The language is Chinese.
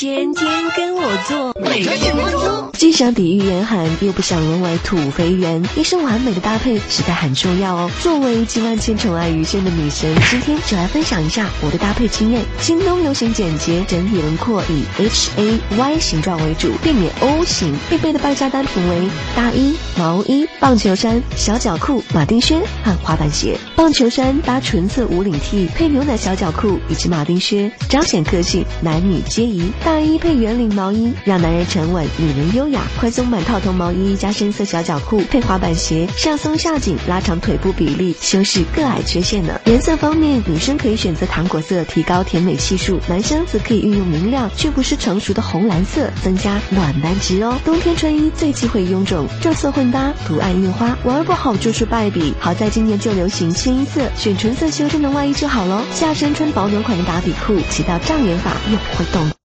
天天跟我做，每个节目中，既想抵御严寒，又不想沦为土肥圆，一身完美的搭配实在很重要哦。作为集万千宠爱于一身的女神，今天就来分享一下我的搭配经验。京东流行简洁，整体轮廓以 H A Y 形状为主，避免 O 型。必备的败家单品为大衣、毛衣、棒球衫、小脚裤、马丁靴和滑板鞋。棒球衫搭纯色无领 T，配牛奶小脚裤以及马丁靴，彰显个性，男女皆宜。大衣配圆领毛衣，让男人沉稳，女人优雅。宽松版套头毛衣加深色小脚裤，配滑板鞋，上松下紧，拉长腿部比例，修饰个矮缺陷呢。颜色方面，女生可以选择糖果色，提高甜美系数；男生则可以运用明亮却不失成熟的红蓝色，增加暖男值哦。冬天穿衣最忌讳臃肿，撞色混搭，图案印花，玩不好就是败笔。好在今年就流行清一色，选纯色修身的外衣就好喽。下身穿保暖款的打底裤，起到障眼法又不会动。